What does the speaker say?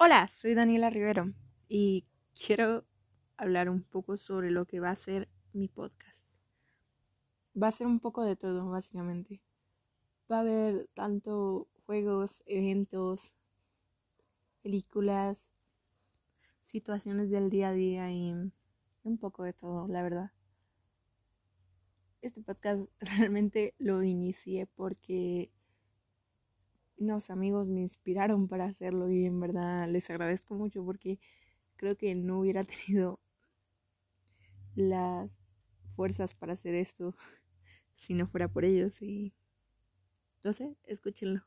Hola, soy Daniela Rivero y quiero hablar un poco sobre lo que va a ser mi podcast. Va a ser un poco de todo, básicamente. Va a haber tanto juegos, eventos, películas, situaciones del día a día y un poco de todo, la verdad. Este podcast realmente lo inicié porque unos amigos me inspiraron para hacerlo y en verdad les agradezco mucho porque creo que no hubiera tenido las fuerzas para hacer esto si no fuera por ellos y no sé, escúchenlo.